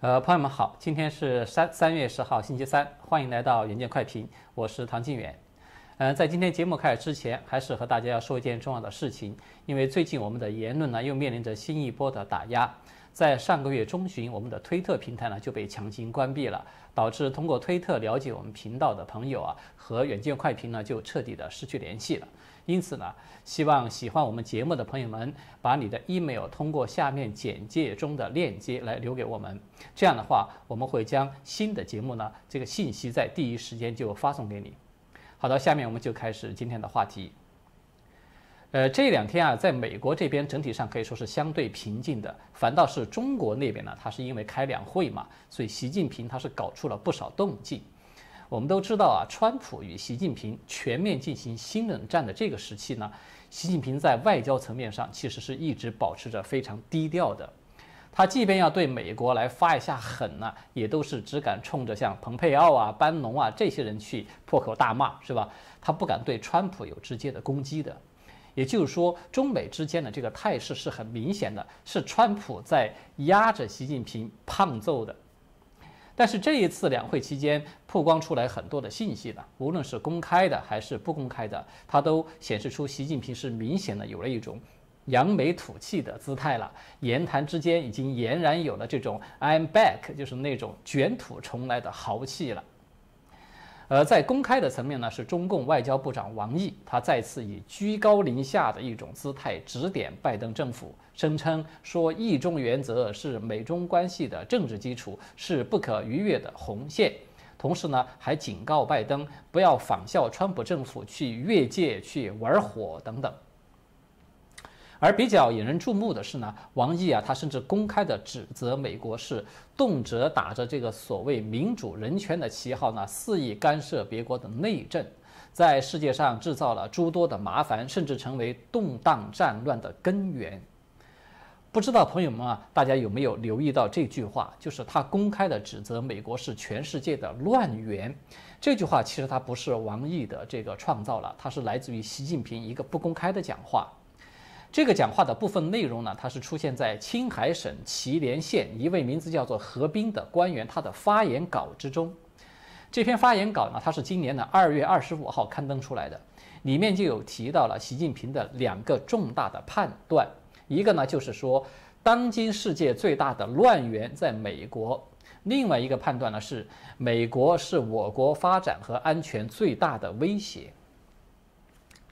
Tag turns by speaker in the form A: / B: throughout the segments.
A: 呃，朋友们好，今天是三三月十号，星期三，欢迎来到远见快评，我是唐静远。呃，在今天节目开始之前，还是和大家要说一件重要的事情，因为最近我们的言论呢又面临着新一波的打压。在上个月中旬，我们的推特平台呢就被强行关闭了，导致通过推特了解我们频道的朋友啊和远见快评呢就彻底的失去联系了。因此呢，希望喜欢我们节目的朋友们把你的 email 通过下面简介中的链接来留给我们，这样的话我们会将新的节目呢这个信息在第一时间就发送给你。好的，下面我们就开始今天的话题。呃，这两天啊，在美国这边整体上可以说是相对平静的，反倒是中国那边呢，它是因为开两会嘛，所以习近平他是搞出了不少动静。我们都知道啊，川普与习近平全面进行新冷战的这个时期呢，习近平在外交层面上其实是一直保持着非常低调的。他即便要对美国来发一下狠呢，也都是只敢冲着像蓬佩奥啊、班农啊这些人去破口大骂，是吧？他不敢对川普有直接的攻击的。也就是说，中美之间的这个态势是很明显的，是川普在压着习近平胖揍的。但是这一次两会期间曝光出来很多的信息了，无论是公开的还是不公开的，它都显示出习近平是明显的有了一种扬眉吐气的姿态了，言谈之间已经俨然有了这种 “I'm back”，就是那种卷土重来的豪气了。而在公开的层面呢，是中共外交部长王毅，他再次以居高临下的一种姿态指点拜登政府，声称说“一中”原则是美中关系的政治基础，是不可逾越的红线。同时呢，还警告拜登不要仿效川普政府去越界、去玩火等等。而比较引人注目的是呢，王毅啊，他甚至公开的指责美国是动辄打着这个所谓民主人权的旗号呢，肆意干涉别国的内政，在世界上制造了诸多的麻烦，甚至成为动荡战乱的根源。不知道朋友们啊，大家有没有留意到这句话？就是他公开的指责美国是全世界的乱源。这句话其实他不是王毅的这个创造了，它是来自于习近平一个不公开的讲话。这个讲话的部分内容呢，它是出现在青海省祁连县一位名字叫做何斌的官员他的发言稿之中。这篇发言稿呢，它是今年的二月二十五号刊登出来的，里面就有提到了习近平的两个重大的判断，一个呢就是说，当今世界最大的乱源在美国；另外一个判断呢是，美国是我国发展和安全最大的威胁。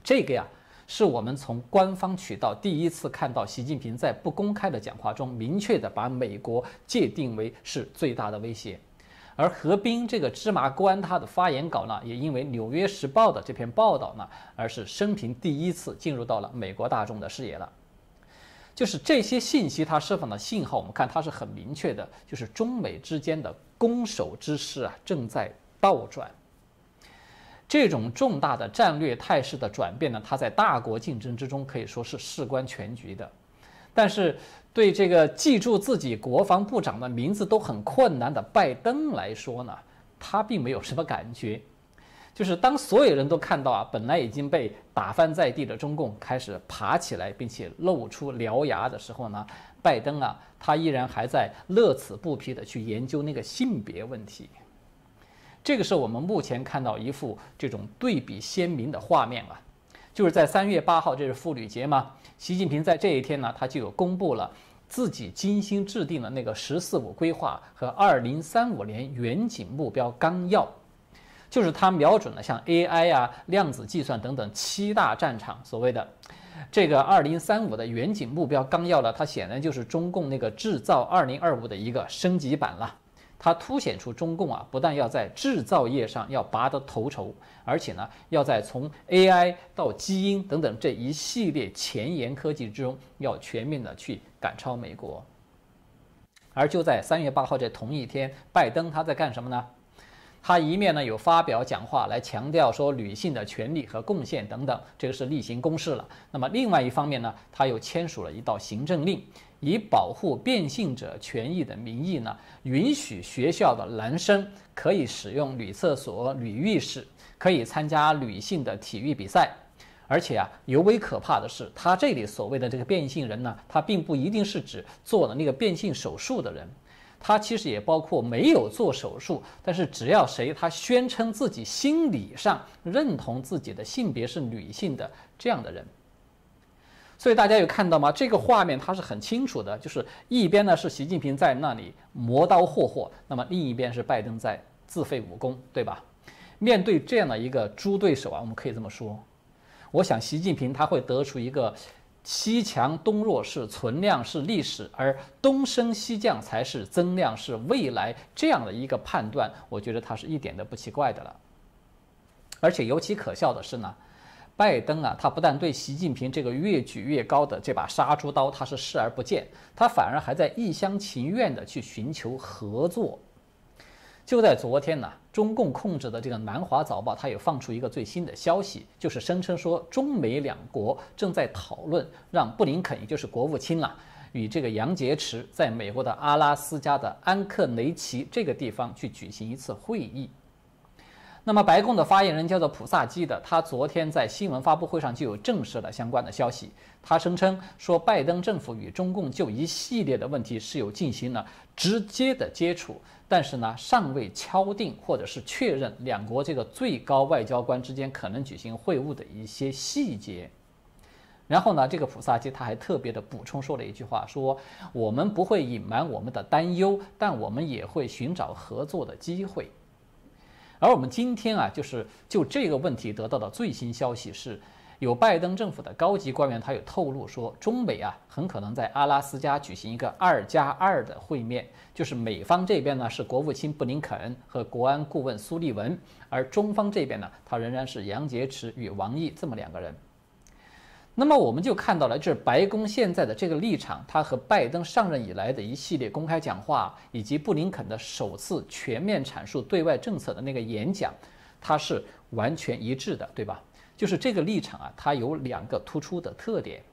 A: 这个呀。是我们从官方渠道第一次看到习近平在不公开的讲话中明确的把美国界定为是最大的威胁，而何冰这个芝麻官他的发言稿呢，也因为《纽约时报》的这篇报道呢，而是生平第一次进入到了美国大众的视野了。就是这些信息它释放的信号，我们看它是很明确的，就是中美之间的攻守之势啊正在倒转。这种重大的战略态势的转变呢，它在大国竞争之中可以说是事关全局的。但是，对这个记住自己国防部长的名字都很困难的拜登来说呢，他并没有什么感觉。就是当所有人都看到啊，本来已经被打翻在地的中共开始爬起来，并且露出獠牙的时候呢，拜登啊，他依然还在乐此不疲地去研究那个性别问题。这个是我们目前看到一幅这种对比鲜明的画面啊，就是在三月八号，这是妇女节嘛。习近平在这一天呢，他就有公布了自己精心制定的那个“十四五”规划和二零三五年远景目标纲要，就是他瞄准了像 AI 啊、量子计算等等七大战场。所谓的这个二零三五的远景目标纲要呢，它显然就是中共那个制造二零二五的一个升级版了。它凸显出中共啊，不但要在制造业上要拔得头筹，而且呢，要在从 AI 到基因等等这一系列前沿科技之中，要全面的去赶超美国。而就在三月八号这同一天，拜登他在干什么呢？他一面呢有发表讲话来强调说女性的权利和贡献等等，这个是例行公事了。那么另外一方面呢，他又签署了一道行政令。以保护变性者权益的名义呢，允许学校的男生可以使用女厕所、女浴室，可以参加女性的体育比赛。而且啊，尤为可怕的是，他这里所谓的这个变性人呢，他并不一定是指做了那个变性手术的人，它其实也包括没有做手术，但是只要谁他宣称自己心理上认同自己的性别是女性的这样的人。所以大家有看到吗？这个画面它是很清楚的，就是一边呢是习近平在那里磨刀霍霍，那么另一边是拜登在自废武功，对吧？面对这样的一个猪对手啊，我们可以这么说，我想习近平他会得出一个西强东弱是存量是历史，而东升西降才是增量是未来这样的一个判断，我觉得他是一点都不奇怪的了。而且尤其可笑的是呢。拜登啊，他不但对习近平这个越举越高的这把杀猪刀，他是视而不见，他反而还在一厢情愿地去寻求合作。就在昨天呢，中共控制的这个南华早报，它也放出一个最新的消息，就是声称说中美两国正在讨论让布林肯，也就是国务卿了，与这个杨洁篪在美国的阿拉斯加的安克雷奇这个地方去举行一次会议。那么，白宫的发言人叫做普萨基的，他昨天在新闻发布会上就有证实了相关的消息。他声称说，拜登政府与中共就一系列的问题是有进行了直接的接触，但是呢，尚未敲定或者是确认两国这个最高外交官之间可能举行会晤的一些细节。然后呢，这个普萨基他还特别的补充说了一句话，说我们不会隐瞒我们的担忧，但我们也会寻找合作的机会。而我们今天啊，就是就这个问题得到的最新消息是，有拜登政府的高级官员他有透露说，中美啊很可能在阿拉斯加举行一个二加二的会面，就是美方这边呢是国务卿布林肯和国安顾问苏利文，而中方这边呢，他仍然是杨洁篪与王毅这么两个人。那么我们就看到了，就是白宫现在的这个立场，它和拜登上任以来的一系列公开讲话，以及布林肯的首次全面阐述对外政策的那个演讲，它是完全一致的，对吧？就是这个立场啊，它有两个突出的特点。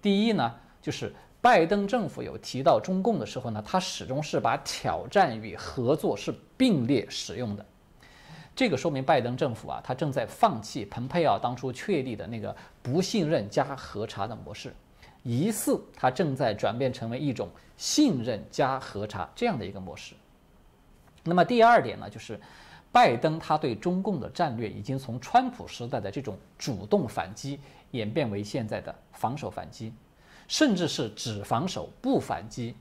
A: 第一呢，就是拜登政府有提到中共的时候呢，他始终是把挑战与合作是并列使用的。这个说明拜登政府啊，他正在放弃蓬佩奥当初确立的那个不信任加核查的模式，疑似他正在转变成为一种信任加核查这样的一个模式。那么第二点呢，就是拜登他对中共的战略已经从川普时代的这种主动反击演变为现在的防守反击，甚至是只防守不反击。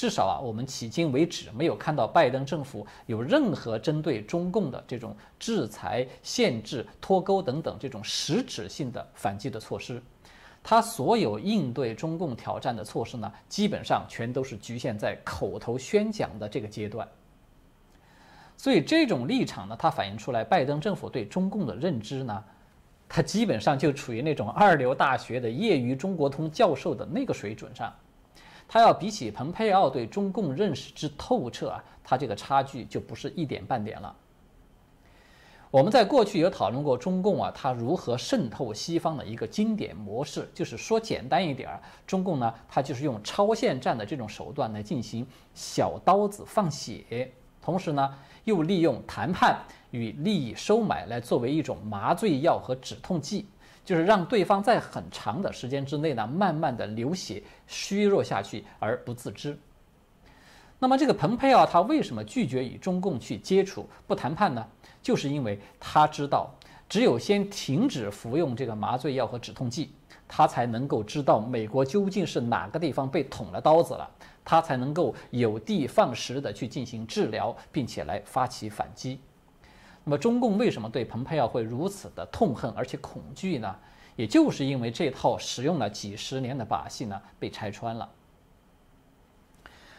A: 至少啊，我们迄今为止没有看到拜登政府有任何针对中共的这种制裁、限制、脱钩等等这种实质性的反击的措施。他所有应对中共挑战的措施呢，基本上全都是局限在口头宣讲的这个阶段。所以这种立场呢，它反映出来拜登政府对中共的认知呢，它基本上就处于那种二流大学的业余中国通教授的那个水准上。他要比起蓬佩奥对中共认识之透彻啊，他这个差距就不是一点半点了。我们在过去有讨论过中共啊，它如何渗透西方的一个经典模式，就是说简单一点儿，中共呢，它就是用超限战的这种手段来进行小刀子放血，同时呢，又利用谈判与利益收买来作为一种麻醉药和止痛剂。就是让对方在很长的时间之内呢，慢慢的流血、虚弱下去而不自知。那么这个蓬佩奥他为什么拒绝与中共去接触、不谈判呢？就是因为他知道，只有先停止服用这个麻醉药和止痛剂，他才能够知道美国究竟是哪个地方被捅了刀子了，他才能够有的放矢的去进行治疗，并且来发起反击。那么中共为什么对蓬佩奥会如此的痛恨而且恐惧呢？也就是因为这套使用了几十年的把戏呢被拆穿了。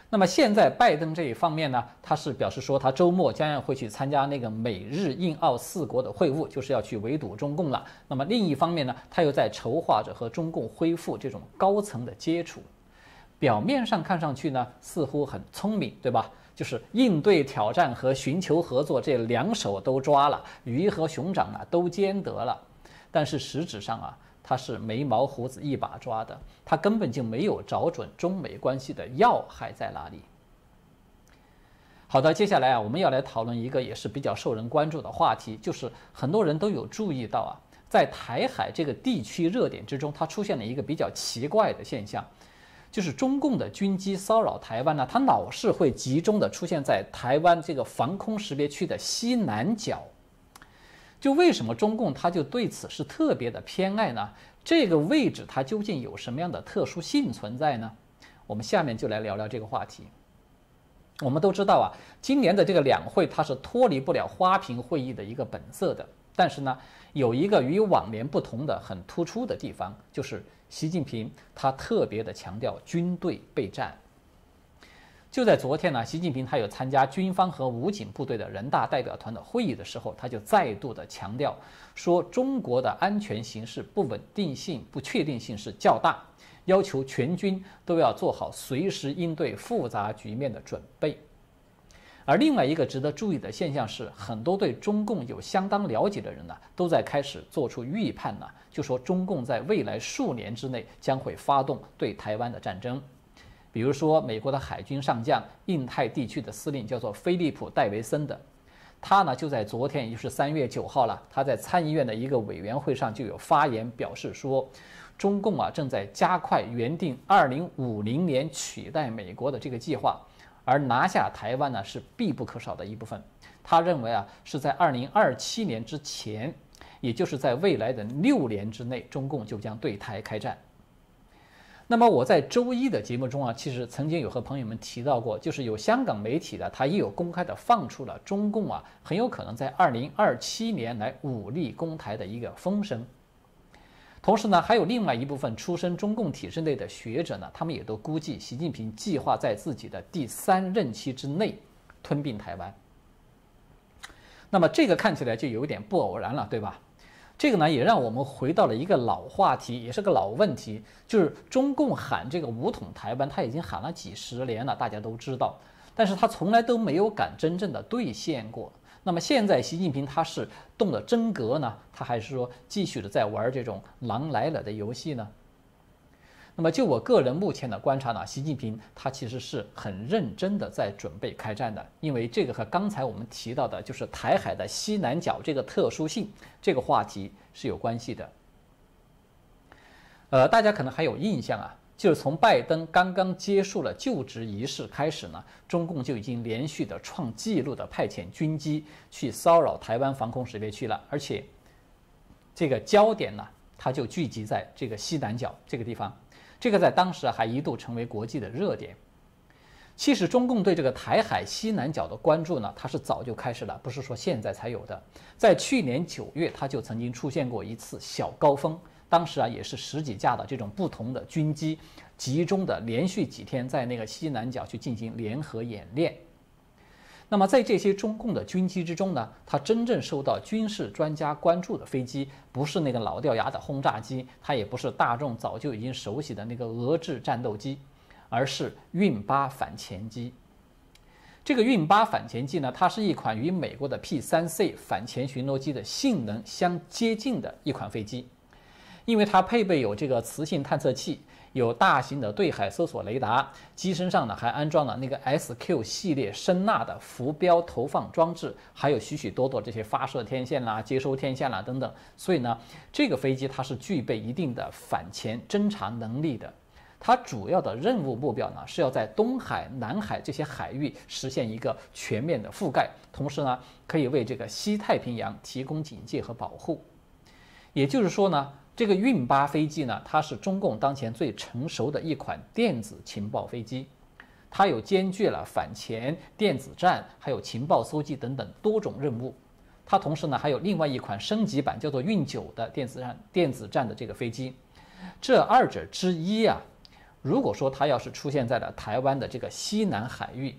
A: 那么现在拜登这一方面呢，他是表示说他周末将要会去参加那个美日印澳四国的会晤，就是要去围堵中共了。那么另一方面呢，他又在筹划着和中共恢复这种高层的接触。表面上看上去呢，似乎很聪明，对吧？就是应对挑战和寻求合作这两手都抓了，鱼和熊掌啊都兼得了，但是实质上啊，他是眉毛胡子一把抓的，他根本就没有找准中美关系的要害在哪里。好的，接下来啊，我们要来讨论一个也是比较受人关注的话题，就是很多人都有注意到啊，在台海这个地区热点之中，它出现了一个比较奇怪的现象。就是中共的军机骚扰台湾呢，它老是会集中的出现在台湾这个防空识别区的西南角。就为什么中共它就对此是特别的偏爱呢？这个位置它究竟有什么样的特殊性存在呢？我们下面就来聊聊这个话题。我们都知道啊，今年的这个两会它是脱离不了花瓶会议的一个本色的。但是呢，有一个与往年不同的很突出的地方，就是习近平他特别的强调军队备战。就在昨天呢，习近平他有参加军方和武警部队的人大代表团的会议的时候，他就再度的强调说，中国的安全形势不稳定性、不确定性是较大，要求全军都要做好随时应对复杂局面的准备。而另外一个值得注意的现象是，很多对中共有相当了解的人呢，都在开始做出预判呢，就说中共在未来数年之内将会发动对台湾的战争。比如说，美国的海军上将、印太地区的司令叫做菲利普·戴维森的，他呢就在昨天，也就是三月九号了，他在参议院的一个委员会上就有发言表示说，中共啊正在加快原定二零五零年取代美国的这个计划，而拿下台湾呢是必不可少的一部分。他认为啊是在二零二七年之前，也就是在未来的六年之内，中共就将对台开战。那么我在周一的节目中啊，其实曾经有和朋友们提到过，就是有香港媒体的，他也有公开的放出了中共啊很有可能在二零二七年来武力攻台的一个风声。同时呢，还有另外一部分出身中共体制内的学者呢，他们也都估计习近平计划在自己的第三任期之内吞并台湾。那么这个看起来就有点不偶然了，对吧？这个呢，也让我们回到了一个老话题，也是个老问题，就是中共喊这个武统台湾，他已经喊了几十年了，大家都知道，但是他从来都没有敢真正的兑现过。那么现在习近平他是动了真格呢，他还是说继续的在玩这种狼来了的游戏呢？那么，就我个人目前的观察呢，习近平他其实是很认真的在准备开战的，因为这个和刚才我们提到的，就是台海的西南角这个特殊性这个话题是有关系的。呃，大家可能还有印象啊，就是从拜登刚刚结束了就职仪式开始呢，中共就已经连续的创纪录的派遣军机去骚扰台湾防空识别区了，而且这个焦点呢，它就聚集在这个西南角这个地方。这个在当时还一度成为国际的热点。其实，中共对这个台海西南角的关注呢，它是早就开始了，不是说现在才有的。在去年九月，它就曾经出现过一次小高峰，当时啊，也是十几架的这种不同的军机集中的连续几天在那个西南角去进行联合演练。那么，在这些中共的军机之中呢，它真正受到军事专家关注的飞机，不是那个老掉牙的轰炸机，它也不是大众早就已经熟悉的那个俄制战斗机，而是运八反潜机。这个运八反潜机呢，它是一款与美国的 P3C 反潜巡逻机的性能相接近的一款飞机，因为它配备有这个磁性探测器。有大型的对海搜索雷达，机身上呢还安装了那个 SQ 系列声纳的浮标投放装置，还有许许多多这些发射天线啦、接收天线啦等等。所以呢，这个飞机它是具备一定的反潜侦察能力的。它主要的任务目标呢是要在东海、南海这些海域实现一个全面的覆盖，同时呢可以为这个西太平洋提供警戒和保护。也就是说呢。这个运八飞机呢，它是中共当前最成熟的一款电子情报飞机，它有兼具了反潜、电子战、还有情报搜集等等多种任务。它同时呢还有另外一款升级版叫做运九的电子战电子战的这个飞机。这二者之一啊，如果说它要是出现在了台湾的这个西南海域，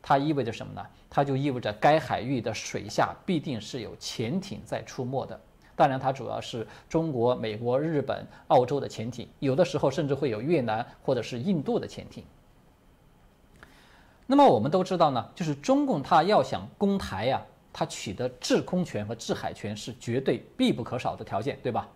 A: 它意味着什么呢？它就意味着该海域的水下必定是有潜艇在出没的。当然，它主要是中国、美国、日本、澳洲的潜艇，有的时候甚至会有越南或者是印度的潜艇。那么我们都知道呢，就是中共它要想攻台呀，它取得制空权和制海权是绝对必不可少的条件，对吧？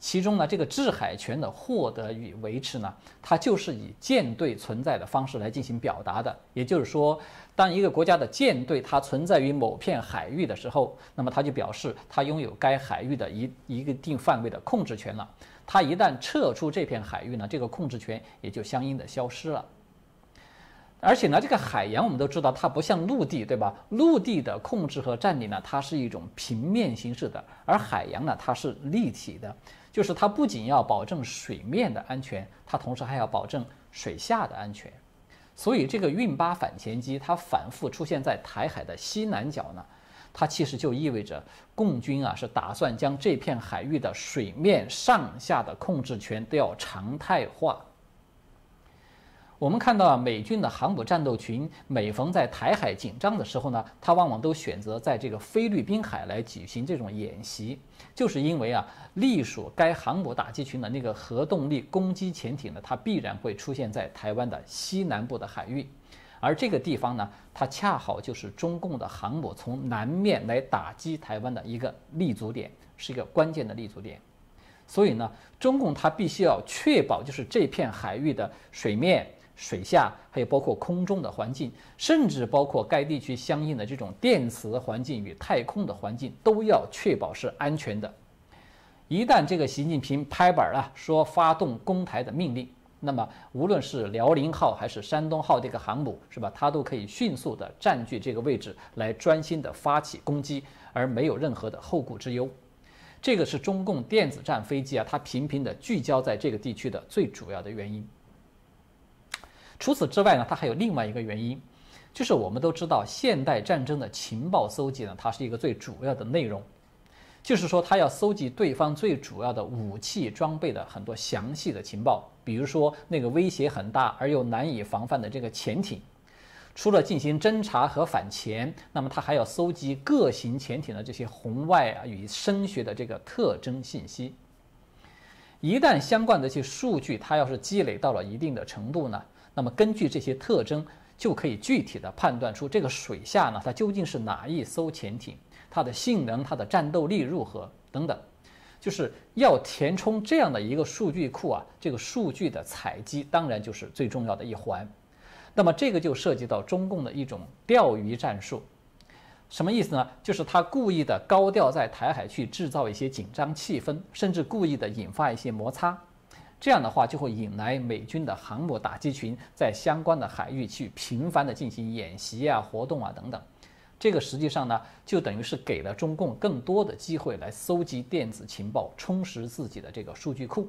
A: 其中呢，这个制海权的获得与维持呢，它就是以舰队存在的方式来进行表达的。也就是说，当一个国家的舰队它存在于某片海域的时候，那么它就表示它拥有该海域的一一个定范围的控制权了。它一旦撤出这片海域呢，这个控制权也就相应的消失了。而且呢，这个海洋我们都知道，它不像陆地，对吧？陆地的控制和占领呢，它是一种平面形式的，而海洋呢，它是立体的，就是它不仅要保证水面的安全，它同时还要保证水下的安全。所以，这个运八反潜机它反复出现在台海的西南角呢，它其实就意味着共军啊是打算将这片海域的水面上下的控制权都要常态化。我们看到啊美军的航母战斗群每逢在台海紧张的时候呢，它往往都选择在这个菲律宾海来举行这种演习，就是因为啊，隶属该航母打击群的那个核动力攻击潜艇呢，它必然会出现在台湾的西南部的海域，而这个地方呢，它恰好就是中共的航母从南面来打击台湾的一个立足点，是一个关键的立足点，所以呢，中共它必须要确保就是这片海域的水面。水下还有包括空中的环境，甚至包括该地区相应的这种电磁环境与太空的环境，都要确保是安全的。一旦这个习近平拍板了，说发动攻台的命令，那么无论是辽宁号还是山东号这个航母，是吧？它都可以迅速的占据这个位置，来专心的发起攻击，而没有任何的后顾之忧。这个是中共电子战飞机啊，它频频的聚焦在这个地区的最主要的原因。除此之外呢，它还有另外一个原因，就是我们都知道，现代战争的情报搜集呢，它是一个最主要的内容，就是说，它要搜集对方最主要的武器装备的很多详细的情报，比如说那个威胁很大而又难以防范的这个潜艇，除了进行侦察和反潜，那么它还要搜集各型潜艇的这些红外啊与声学的这个特征信息。一旦相关的这些数据它要是积累到了一定的程度呢？那么根据这些特征，就可以具体的判断出这个水下呢，它究竟是哪一艘潜艇，它的性能、它的战斗力如何等等，就是要填充这样的一个数据库啊。这个数据的采集当然就是最重要的一环。那么这个就涉及到中共的一种钓鱼战术，什么意思呢？就是他故意的高调在台海去制造一些紧张气氛，甚至故意的引发一些摩擦。这样的话，就会引来美军的航母打击群在相关的海域去频繁的进行演习啊、活动啊等等。这个实际上呢，就等于是给了中共更多的机会来搜集电子情报，充实自己的这个数据库。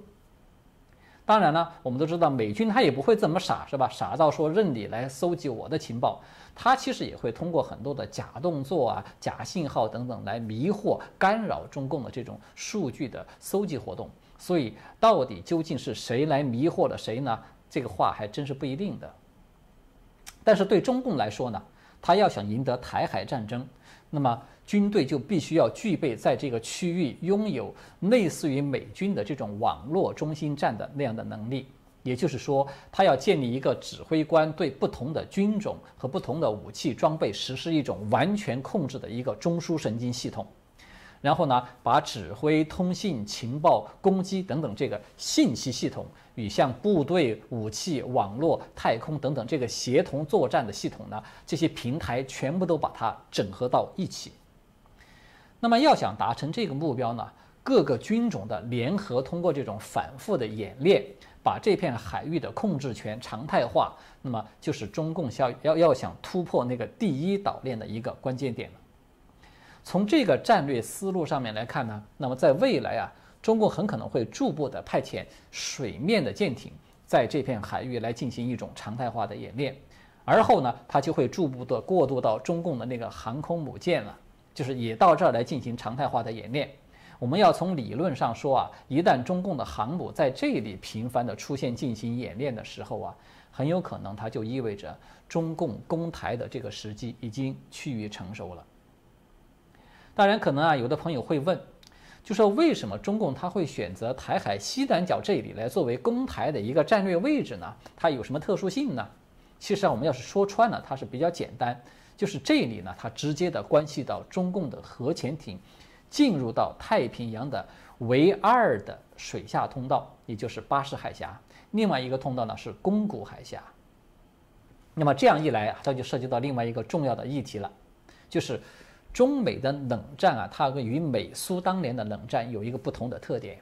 A: 当然呢，我们都知道美军他也不会这么傻，是吧？傻到说任你来搜集我的情报，他其实也会通过很多的假动作啊、假信号等等来迷惑、干扰中共的这种数据的搜集活动。所以，到底究竟是谁来迷惑了谁呢？这个话还真是不一定的。但是对中共来说呢，他要想赢得台海战争，那么军队就必须要具备在这个区域拥有类似于美军的这种网络中心战的那样的能力。也就是说，他要建立一个指挥官对不同的军种和不同的武器装备实施一种完全控制的一个中枢神经系统。然后呢，把指挥、通信、情报、攻击等等这个信息系统与像部队、武器、网络、太空等等这个协同作战的系统呢，这些平台全部都把它整合到一起。那么要想达成这个目标呢，各个军种的联合通过这种反复的演练，把这片海域的控制权常态化，那么就是中共要要要想突破那个第一岛链的一个关键点了。从这个战略思路上面来看呢，那么在未来啊，中共很可能会逐步的派遣水面的舰艇在这片海域来进行一种常态化的演练，而后呢，它就会逐步的过渡到中共的那个航空母舰了，就是也到这儿来进行常态化的演练。我们要从理论上说啊，一旦中共的航母在这里频繁的出现进行演练的时候啊，很有可能它就意味着中共攻台的这个时机已经趋于成熟了。当然，可能啊，有的朋友会问，就说为什么中共他会选择台海西南角这里来作为攻台的一个战略位置呢？它有什么特殊性呢？其实啊，我们要是说穿了，它是比较简单，就是这里呢，它直接的关系到中共的核潜艇进入到太平洋的唯二的水下通道，也就是巴士海峡。另外一个通道呢是宫古海峡。那么这样一来啊，这就涉及到另外一个重要的议题了，就是。中美的冷战啊，它与美苏当年的冷战有一个不同的特点。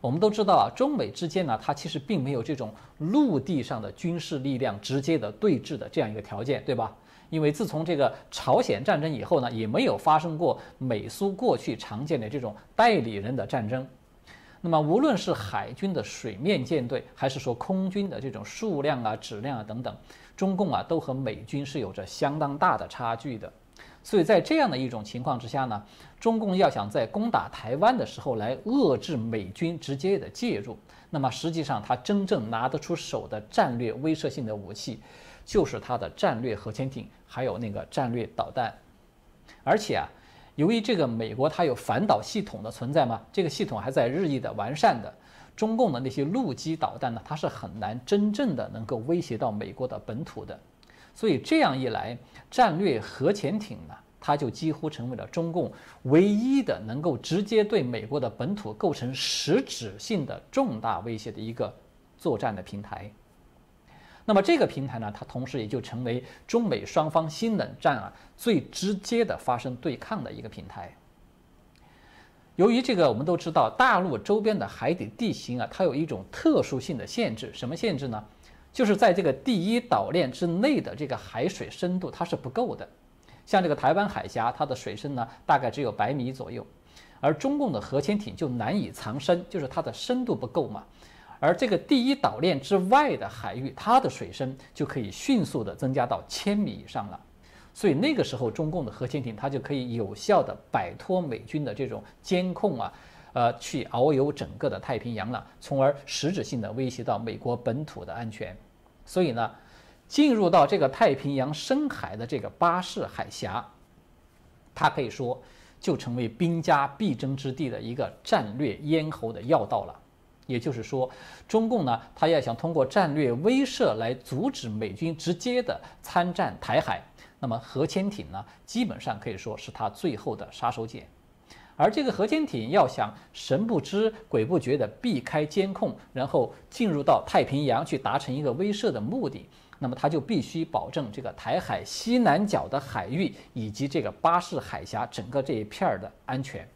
A: 我们都知道啊，中美之间呢，它其实并没有这种陆地上的军事力量直接的对峙的这样一个条件，对吧？因为自从这个朝鲜战争以后呢，也没有发生过美苏过去常见的这种代理人的战争。那么，无论是海军的水面舰队，还是说空军的这种数量啊、质量啊等等，中共啊都和美军是有着相当大的差距的。所以在这样的一种情况之下呢，中共要想在攻打台湾的时候来遏制美军直接的介入，那么实际上他真正拿得出手的战略威慑性的武器，就是他的战略核潜艇，还有那个战略导弹。而且啊，由于这个美国它有反导系统的存在嘛，这个系统还在日益的完善的，中共的那些陆基导弹呢，它是很难真正的能够威胁到美国的本土的。所以这样一来，战略核潜艇呢，它就几乎成为了中共唯一的能够直接对美国的本土构成实质性的重大威胁的一个作战的平台。那么这个平台呢，它同时也就成为中美双方新冷战啊最直接的发生对抗的一个平台。由于这个，我们都知道大陆周边的海底地形啊，它有一种特殊性的限制，什么限制呢？就是在这个第一岛链之内的这个海水深度它是不够的，像这个台湾海峡，它的水深呢大概只有百米左右，而中共的核潜艇就难以藏身，就是它的深度不够嘛。而这个第一岛链之外的海域，它的水深就可以迅速的增加到千米以上了，所以那个时候中共的核潜艇它就可以有效的摆脱美军的这种监控啊。呃，去遨游整个的太平洋了，从而实质性的威胁到美国本土的安全。所以呢，进入到这个太平洋深海的这个巴士海峡，它可以说就成为兵家必争之地的一个战略咽喉的要道了。也就是说，中共呢，他要想通过战略威慑来阻止美军直接的参战台海，那么核潜艇呢，基本上可以说是他最后的杀手锏。而这个核潜艇要想神不知鬼不觉地避开监控，然后进入到太平洋去达成一个威慑的目的，那么它就必须保证这个台海西南角的海域以及这个巴士海峡整个这一片儿的安全。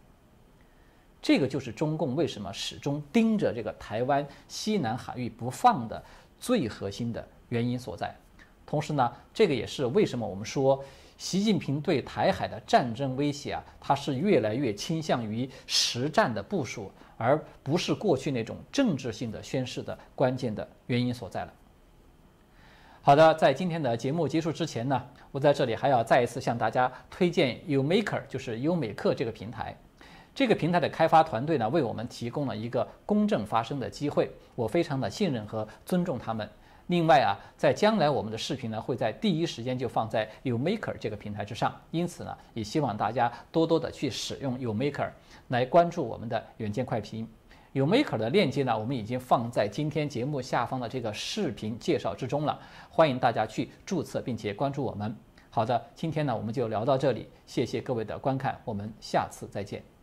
A: 这个就是中共为什么始终盯着这个台湾西南海域不放的最核心的原因所在。同时呢，这个也是为什么我们说。习近平对台海的战争威胁啊，他是越来越倾向于实战的部署，而不是过去那种政治性的宣示的关键的原因所在了。好的，在今天的节目结束之前呢，我在这里还要再一次向大家推荐 UMaker，就是优美克这个平台。这个平台的开发团队呢，为我们提供了一个公正发声的机会，我非常的信任和尊重他们。另外啊，在将来我们的视频呢会在第一时间就放在 UMaker 这个平台之上，因此呢，也希望大家多多的去使用 UMaker 来关注我们的远见快评。UMaker 的链接呢，我们已经放在今天节目下方的这个视频介绍之中了，欢迎大家去注册并且关注我们。好的，今天呢我们就聊到这里，谢谢各位的观看，我们下次再见。